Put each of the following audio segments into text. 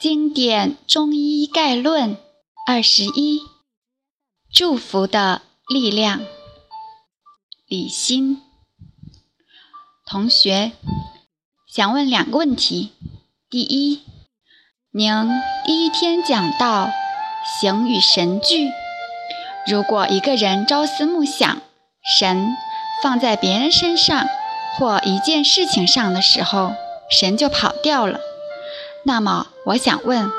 经典中医概论二十一：祝福的力量。李欣同学想问两个问题：第一，您第一天讲到形与神俱，如果一个人朝思暮想，神放在别人身上或一件事情上的时候，神就跑掉了。那么我想问，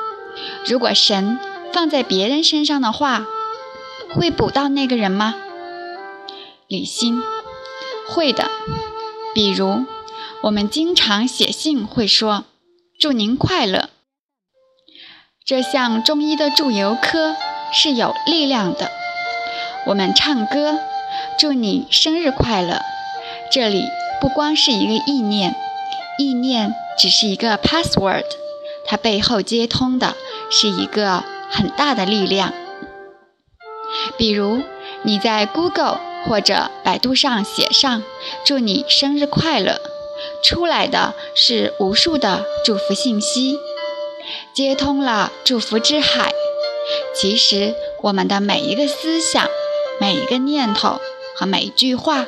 如果神放在别人身上的话，会补到那个人吗？李欣，会的。比如，我们经常写信会说“祝您快乐”，这项中医的祝由科是有力量的。我们唱歌“祝你生日快乐”，这里不光是一个意念，意念只是一个 password。它背后接通的是一个很大的力量。比如你在 Google 或者百度上写上“祝你生日快乐”，出来的是无数的祝福信息，接通了祝福之海。其实我们的每一个思想、每一个念头和每一句话，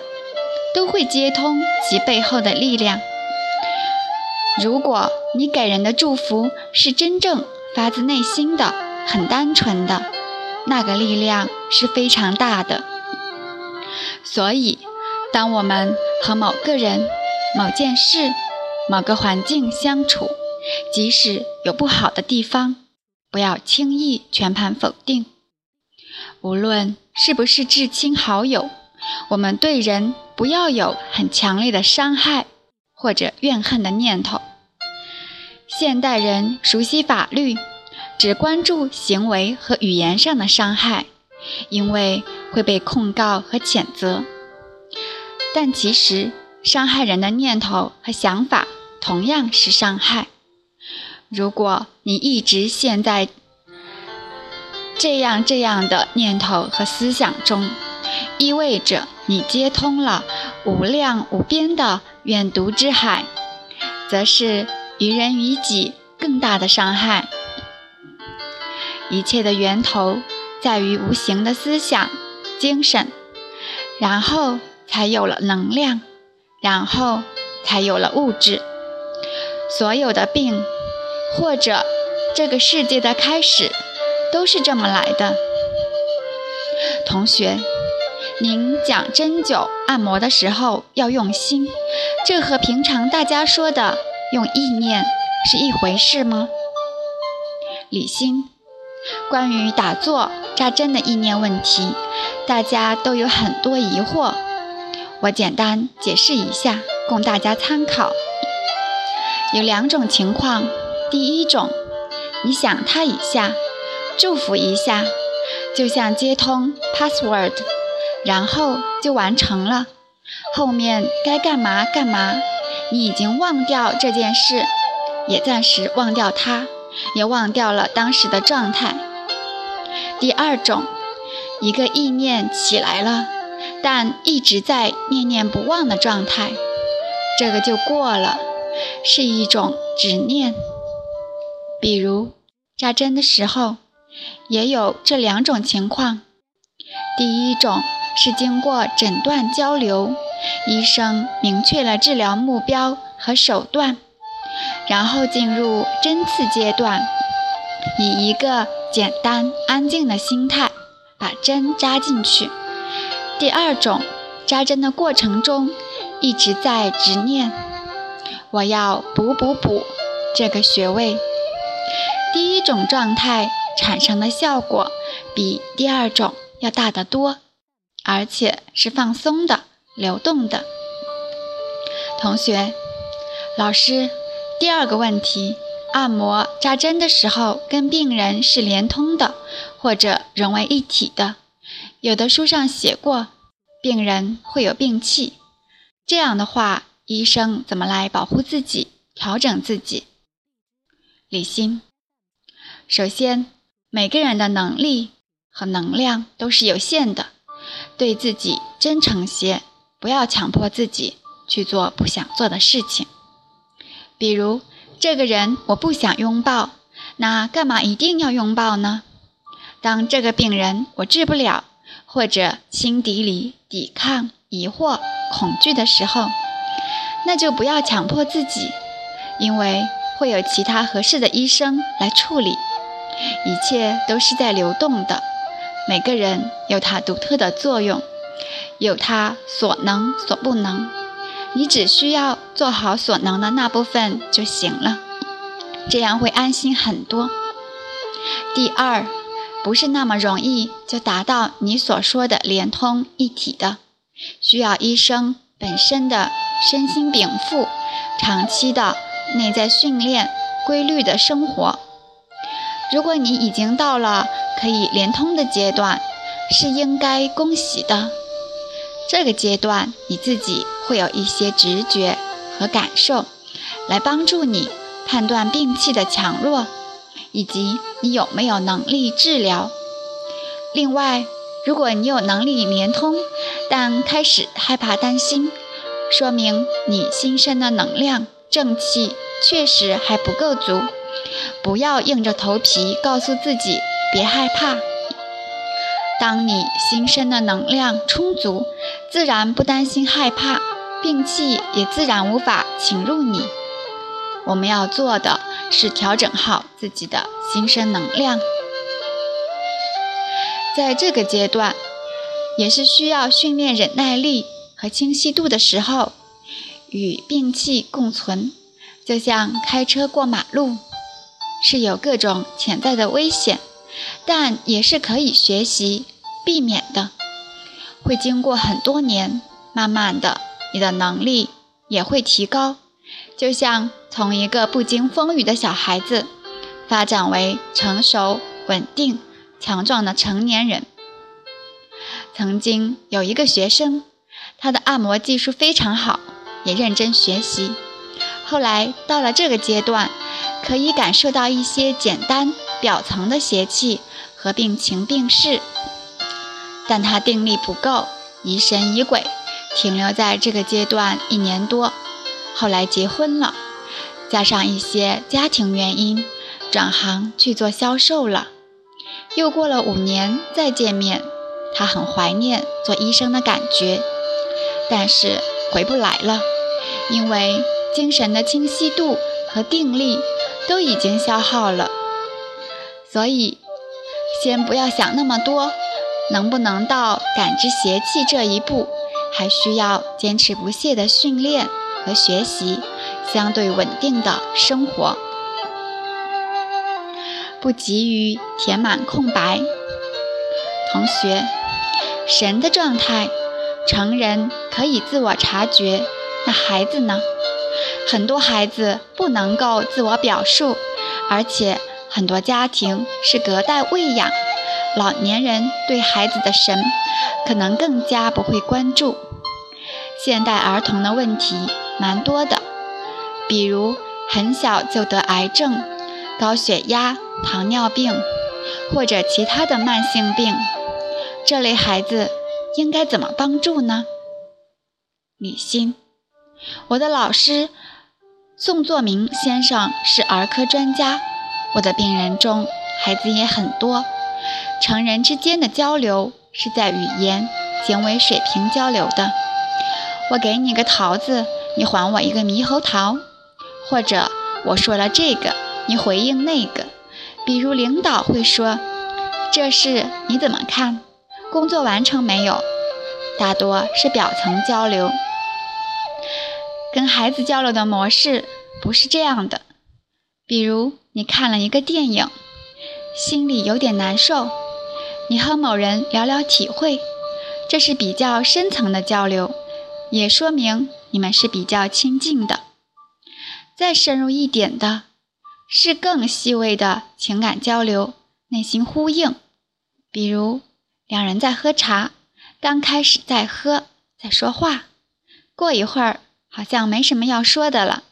都会接通其背后的力量。如果你给人的祝福是真正发自内心的、很单纯的，那个力量是非常大的。所以，当我们和某个人、某件事、某个环境相处，即使有不好的地方，不要轻易全盘否定。无论是不是至亲好友，我们对人不要有很强烈的伤害。或者怨恨的念头。现代人熟悉法律，只关注行为和语言上的伤害，因为会被控告和谴责。但其实，伤害人的念头和想法同样是伤害。如果你一直陷在这样这样的念头和思想中，意味着你接通了无量无边的。远毒之海，则是于人于己更大的伤害。一切的源头在于无形的思想、精神，然后才有了能量，然后才有了物质。所有的病，或者这个世界的开始，都是这么来的。同学。您讲针灸按摩的时候要用心，这和平常大家说的用意念是一回事吗？李欣，关于打坐扎针的意念问题，大家都有很多疑惑，我简单解释一下，供大家参考。有两种情况，第一种，你想他一下，祝福一下，就像接通 password。然后就完成了，后面该干嘛干嘛，你已经忘掉这件事，也暂时忘掉它，也忘掉了当时的状态。第二种，一个意念起来了，但一直在念念不忘的状态，这个就过了，是一种执念。比如扎针的时候，也有这两种情况，第一种。是经过诊断交流，医生明确了治疗目标和手段，然后进入针刺阶段，以一个简单安静的心态把针扎进去。第二种，扎针的过程中一直在执念，我要补补补这个穴位。第一种状态产生的效果比第二种要大得多。而且是放松的、流动的。同学，老师，第二个问题：按摩扎针的时候，跟病人是连通的，或者融为一体的。有的书上写过，病人会有病气，这样的话，医生怎么来保护自己、调整自己？李欣，首先，每个人的能力和能量都是有限的。对自己真诚些，不要强迫自己去做不想做的事情。比如，这个人我不想拥抱，那干嘛一定要拥抱呢？当这个病人我治不了，或者心底里抵抗、疑惑、恐惧的时候，那就不要强迫自己，因为会有其他合适的医生来处理。一切都是在流动的，每个人有他独特的作用，有他所能所不能，你只需要做好所能的那部分就行了，这样会安心很多。第二，不是那么容易就达到你所说的连通一体的，需要医生本身的身心禀赋，长期的内在训练，规律的生活。如果你已经到了可以连通的阶段，是应该恭喜的。这个阶段你自己会有一些直觉和感受，来帮助你判断病气的强弱，以及你有没有能力治疗。另外，如果你有能力连通，但开始害怕担心，说明你心身的能量正气确实还不够足。不要硬着头皮告诉自己别害怕。当你心身的能量充足，自然不担心害怕，病气也自然无法侵入你。我们要做的是调整好自己的心身能量。在这个阶段，也是需要训练忍耐力和清晰度的时候，与病气共存，就像开车过马路。是有各种潜在的危险，但也是可以学习避免的。会经过很多年，慢慢的，你的能力也会提高，就像从一个不经风雨的小孩子，发展为成熟、稳定、强壮的成年人。曾经有一个学生，他的按摩技术非常好，也认真学习，后来到了这个阶段。可以感受到一些简单表层的邪气和病情病势，但他定力不够，疑神疑鬼，停留在这个阶段一年多，后来结婚了，加上一些家庭原因，转行去做销售了。又过了五年再见面，他很怀念做医生的感觉，但是回不来了，因为精神的清晰度和定力。都已经消耗了，所以先不要想那么多。能不能到感知邪气这一步，还需要坚持不懈的训练和学习，相对稳定的生活，不急于填满空白。同学，神的状态，成人可以自我察觉，那孩子呢？很多孩子不能够自我表述，而且很多家庭是隔代喂养，老年人对孩子的神可能更加不会关注。现代儿童的问题蛮多的，比如很小就得癌症、高血压、糖尿病或者其他的慢性病，这类孩子应该怎么帮助呢？李欣，我的老师。宋作明先生是儿科专家，我的病人中孩子也很多。成人之间的交流是在语言、行为水平交流的。我给你个桃子，你还我一个猕猴桃，或者我说了这个，你回应那个。比如领导会说：“这事你怎么看？工作完成没有？”大多是表层交流。跟孩子交流的模式不是这样的，比如你看了一个电影，心里有点难受，你和某人聊聊体会，这是比较深层的交流，也说明你们是比较亲近的。再深入一点的，是更细微的情感交流，内心呼应，比如两人在喝茶，刚开始在喝，在说话，过一会儿。好像没什么要说的了，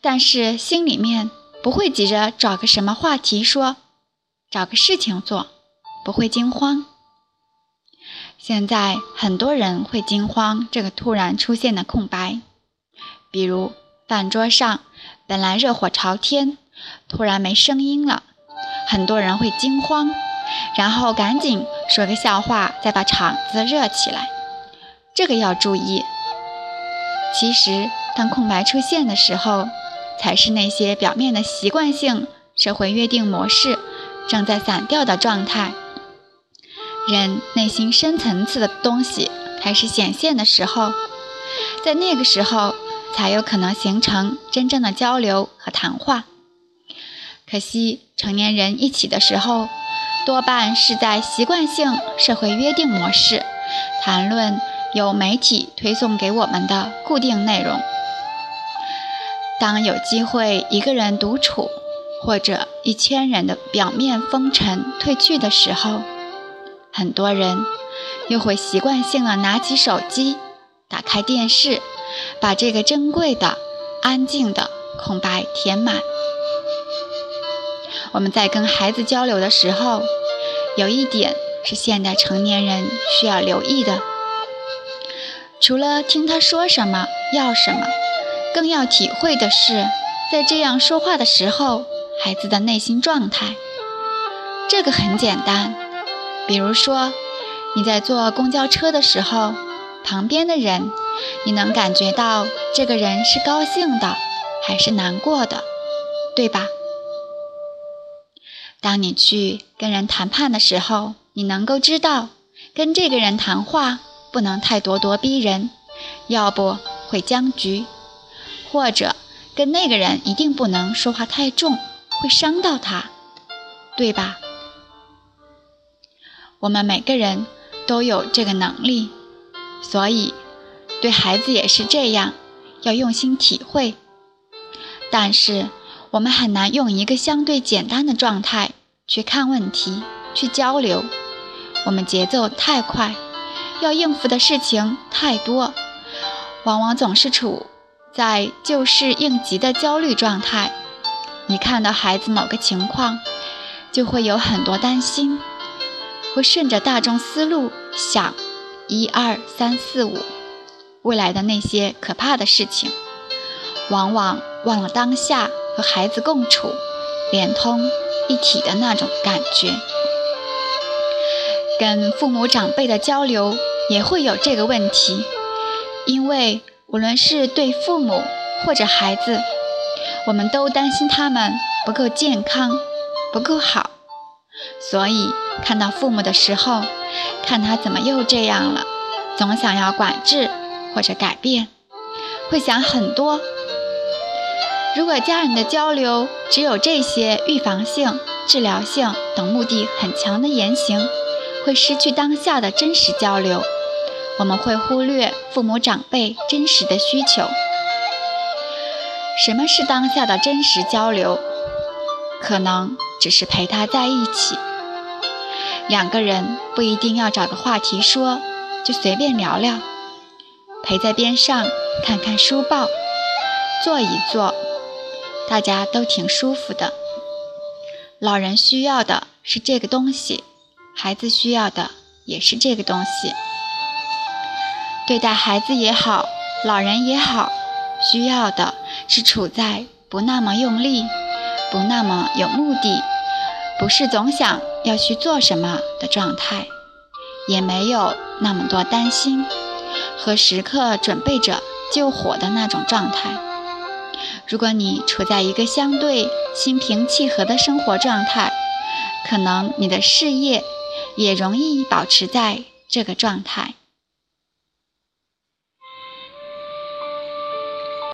但是心里面不会急着找个什么话题说，找个事情做，不会惊慌。现在很多人会惊慌这个突然出现的空白，比如饭桌上本来热火朝天，突然没声音了，很多人会惊慌，然后赶紧说个笑话，再把场子热起来。这个要注意。其实，当空白出现的时候，才是那些表面的习惯性社会约定模式正在散掉的状态。人内心深层次的东西开始显现的时候，在那个时候才有可能形成真正的交流和谈话。可惜，成年人一起的时候，多半是在习惯性社会约定模式谈论由媒体推送给我们的固定内容。当有机会一个人独处，或者一千人的表面风尘褪去的时候，很多人又会习惯性的拿起手机，打开电视，把这个珍贵的、安静的空白填满。我们在跟孩子交流的时候，有一点是现代成年人需要留意的：除了听他说什么、要什么，更要体会的是，在这样说话的时候，孩子的内心状态。这个很简单。比如说，你在坐公交车的时候，旁边的人，你能感觉到这个人是高兴的还是难过的，对吧？当你去跟人谈判的时候，你能够知道，跟这个人谈话不能太咄咄逼人，要不会僵局；或者跟那个人一定不能说话太重，会伤到他，对吧？我们每个人都有这个能力，所以对孩子也是这样，要用心体会。但是我们很难用一个相对简单的状态去看问题、去交流。我们节奏太快，要应付的事情太多，往往总是处在就是应急的焦虑状态。一看到孩子某个情况，就会有很多担心。会顺着大众思路想，一二三四五，未来的那些可怕的事情，往往忘了当下和孩子共处、连通一体的那种感觉。跟父母长辈的交流也会有这个问题，因为无论是对父母或者孩子，我们都担心他们不够健康，不够好。所以，看到父母的时候，看他怎么又这样了，总想要管制或者改变，会想很多。如果家人的交流只有这些预防性、治疗性等目的很强的言行，会失去当下的真实交流。我们会忽略父母长辈真实的需求。什么是当下的真实交流？可能。只是陪他在一起，两个人不一定要找个话题说，就随便聊聊，陪在边上看看书报，坐一坐，大家都挺舒服的。老人需要的是这个东西，孩子需要的也是这个东西。对待孩子也好，老人也好，需要的是处在不那么用力。不那么有目的，不是总想要去做什么的状态，也没有那么多担心和时刻准备着救火的那种状态。如果你处在一个相对心平气和的生活状态，可能你的事业也容易保持在这个状态。